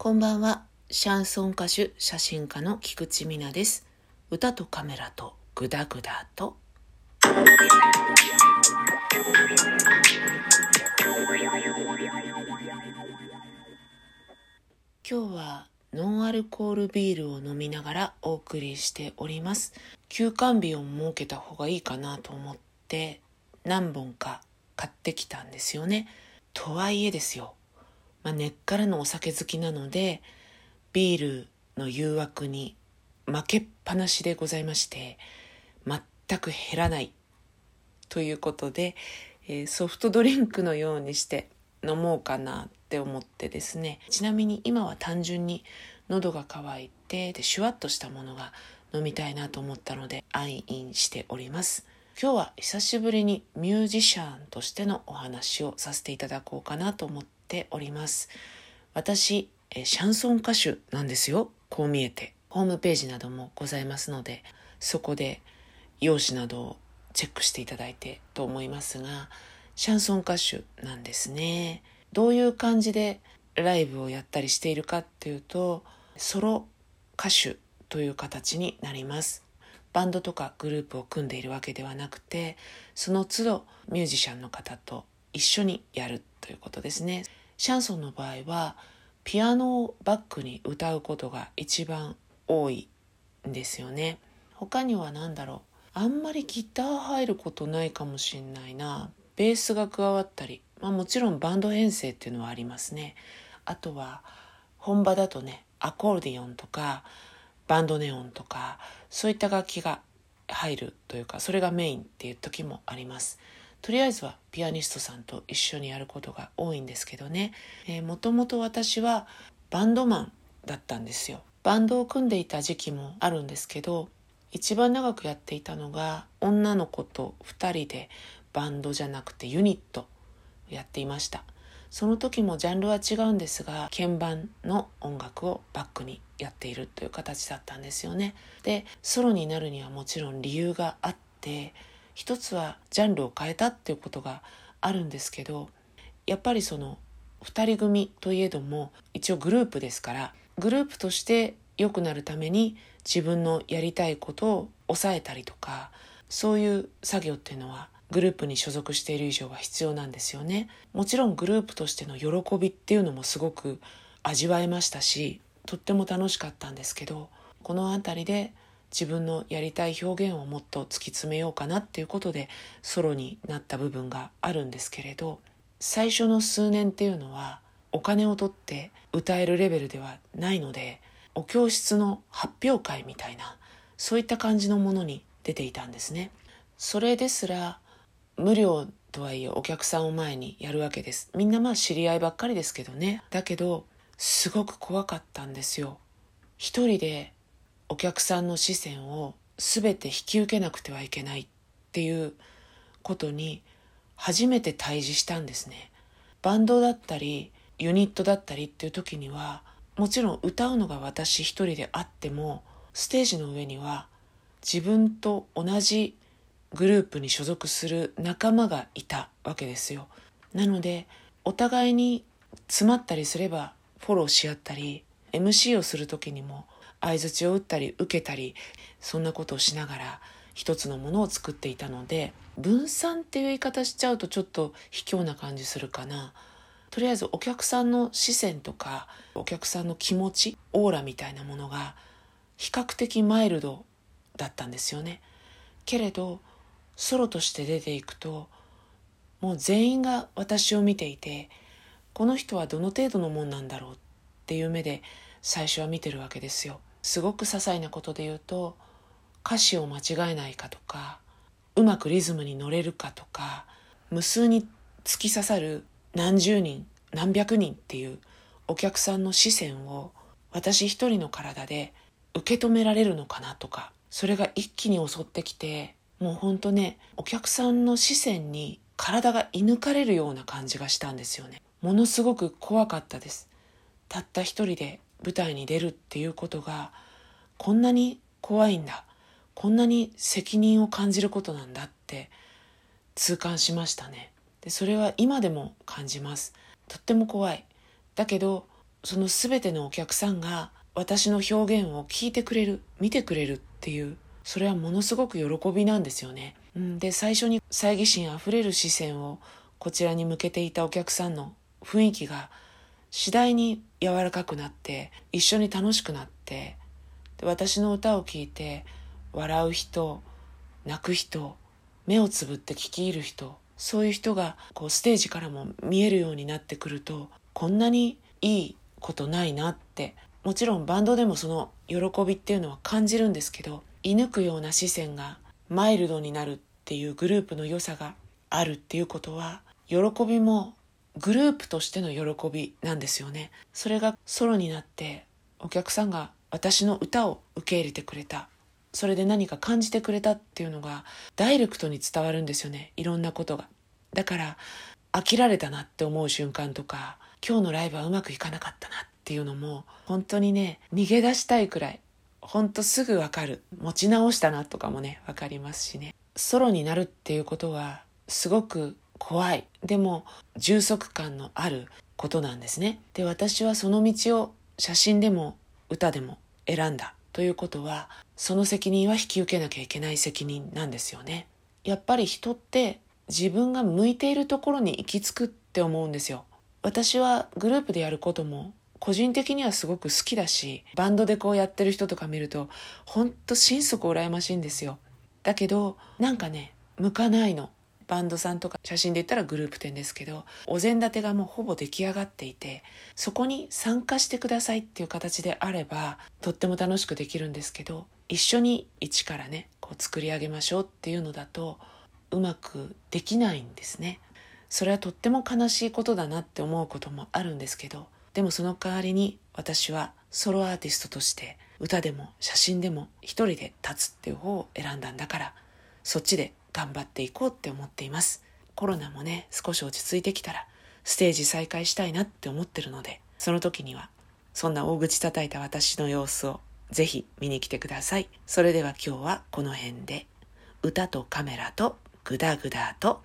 こんばんは。シャンソン歌手、写真家の菊池美奈です。歌とカメラとグダグダと。今日はノンアルコールビールを飲みながらお送りしております。休館日を設けた方がいいかなと思って何本か買ってきたんですよね。とはいえですよ。まあ、根っからのお酒好きなのでビールの誘惑に負けっぱなしでございまして全く減らない。ということで、えー、ソフトドリンクのようにして飲もうかなって思ってですね。ちなみに今は単純に喉が渇いてでシュワッとしたものが飲みたいなと思ったので愛飲しております。今日は久しぶりにミュージシャンとしてのお話をさせていただこうかなと思ってております。私、シャンソン歌手なんですよ。こう見えて。ホームページなどもございますので、そこで用紙などをチェックしていただいてと思いますが、シャンソン歌手なんですね。どういう感じでライブをやったりしているかっていうと、ソロ歌手という形になります。バンドとかグループを組んでいるわけではなくて、その都度ミュージシャンの方と一緒にやるということですね。シャンソンの場合はピアノをバックに歌うことが一番多いんですよね。他には何だろうあんまりギター入ることないかもしんないな。ベースが加わったり、まあ、もちろんバンド編成っていうのはありますね。あとは本場だとねアコーディオンとかバンドネオンとかそういった楽器が入るというかそれがメインっていう時もあります。とりあえずはピアニストさんと一緒にやることが多いんですけどね、えー、もともと私はバンドマンだったんですよ。バンドを組んでいた時期もあるんですけど一番長くやっていたのが女の子と2人でバンドじゃなくてユニットやっていました。その時もジャンルは違うんですが鍵盤の音楽をバックにやっているという形だったんですよね。でソロになるにはもちろん理由があって一つはジャンルを変えたっていうことがあるんですけどやっぱりその2人組といえども一応グループですからグループとして良くなるために自分のやりたいことを抑えたりとかそういう作業っていうのはグループに所属している以上は必要なんですよね。もちろんグループとしての喜びっていうのもすごく味わえましたしとっても楽しかったんですけどこの辺りで自分のやりたい表現をもっと突き詰めようかなっていうことでソロになった部分があるんですけれど最初の数年っていうのはお金を取って歌えるレベルではないのでお教室の発表会みたいなそういった感じのものに出ていたんですね。それですら無料とはいえお客さんを前にやるわけです。みんなまあ知り合いばっかりですけどね。だけどすごく怖かったんですよ。一人でお客さんの視線を全て引き受けなくてはいけないっていうことに初めて対峙したんですね。バンドだったりユニットだったりっていう時にはもちろん歌うのが私一人であってもステージの上には自分と同じグループに所属する仲間がいたわけですよ。なのでお互いに詰まったりすればフォローし合ったり MC をする時にも相づちを打ったり受けたりそんなことをしながら一つのものを作っていたので分散っていう言い方しちゃうとちょっと卑怯な感じするかな。とりあえずお客さんの視線とかお客さんの気持ちオーラみたいなものが比較的マイルドだったんですよね。けれどソロとして出ていくともう全員が私を見ていてこの人はどの程度のもんなんだろうっていう目で最初は見てるわけですよ。すごく些細なことで言うと歌詞を間違えないかとかうまくリズムに乗れるかとか無数に突き刺さる何十人何百人っていうお客さんの視線を私一人の体で受け止められるのかなとかそれが一気に襲ってきてもうほんとねお客さんの視線に体が射抜かれるような感じがしたんですよね。ものすごく怖かったです。たった一人で舞台に出るっていうことがこんなに怖いんだ。こんなに責任を感じることなんだって痛感しましたね。でそれは今でも感じます。とっても怖い。だけどその全てのお客さんが私の表現を聞いてくれる見てくれるっていうそれはものすごく喜びなんですよね。うん、で最初に猜疑心あふれる視線をこちらに向けていたお客さんの雰囲気が次第に柔らかくなって一緒に楽しくなってで私の歌を聴いて笑う人泣く人目をつぶって聞き入る人そういう人がこうステージからも見えるようになってくるとこんなにいいことないなってもちろんバンドでもその喜びっていうのは感じるんですけど射抜くような視線がマイルドになるっていうグループの良さがあるっていうことは喜びもグループとしての喜びなんですよね。それがソロになってお客さんが私の歌を受け入れてくれた。それで何か感じてくれたっていうのがダイレクトに伝わるんですよね。いろんなことが。だから飽きられたなって思う瞬間とか今日のライブはうまくいかなかったなっていうのも本当にね逃げ出したいくらいほんとすぐわかる。持ち直したなとかもねわかりますしね。ソロになるっていうことはすごく怖い。でも充足感のあることなんですね。で私はその道を写真でも歌でも選んだ。ということはその責任は引き受けなきゃいけない責任なんですよね。やっぱり人って自分が向いているところに行き着くって思うんですよ。私はグループでやることも個人的にはすごく好きだしバンドでこうやってる人とか見るとほんと心底羨ましいんですよ。だけどなんかね向かないの。バンドさんとか写真で言ったらグループ展ですけどお膳立てがもうほぼ出来上がっていてそこに参加してくださいっていう形であればとっても楽しくできるんですけど一緒に一からねこう作り上げましょうっていうのだとうまくできないんですね。それはとっても悲しいことだなって思うこともあるんですけどでもその代わりに私はソロアーティストとして歌でも写真でも一人で立つっていう方を選んだんだからそっちで頑張っていこうって思っています。コロナもね、少し落ち着いてきたら、ステージ再開したいなって思ってるので、その時には、そんな大口叩いた私の様子をぜひ見に来てください。それでは今日はこの辺で、歌とカメラとグダグダと、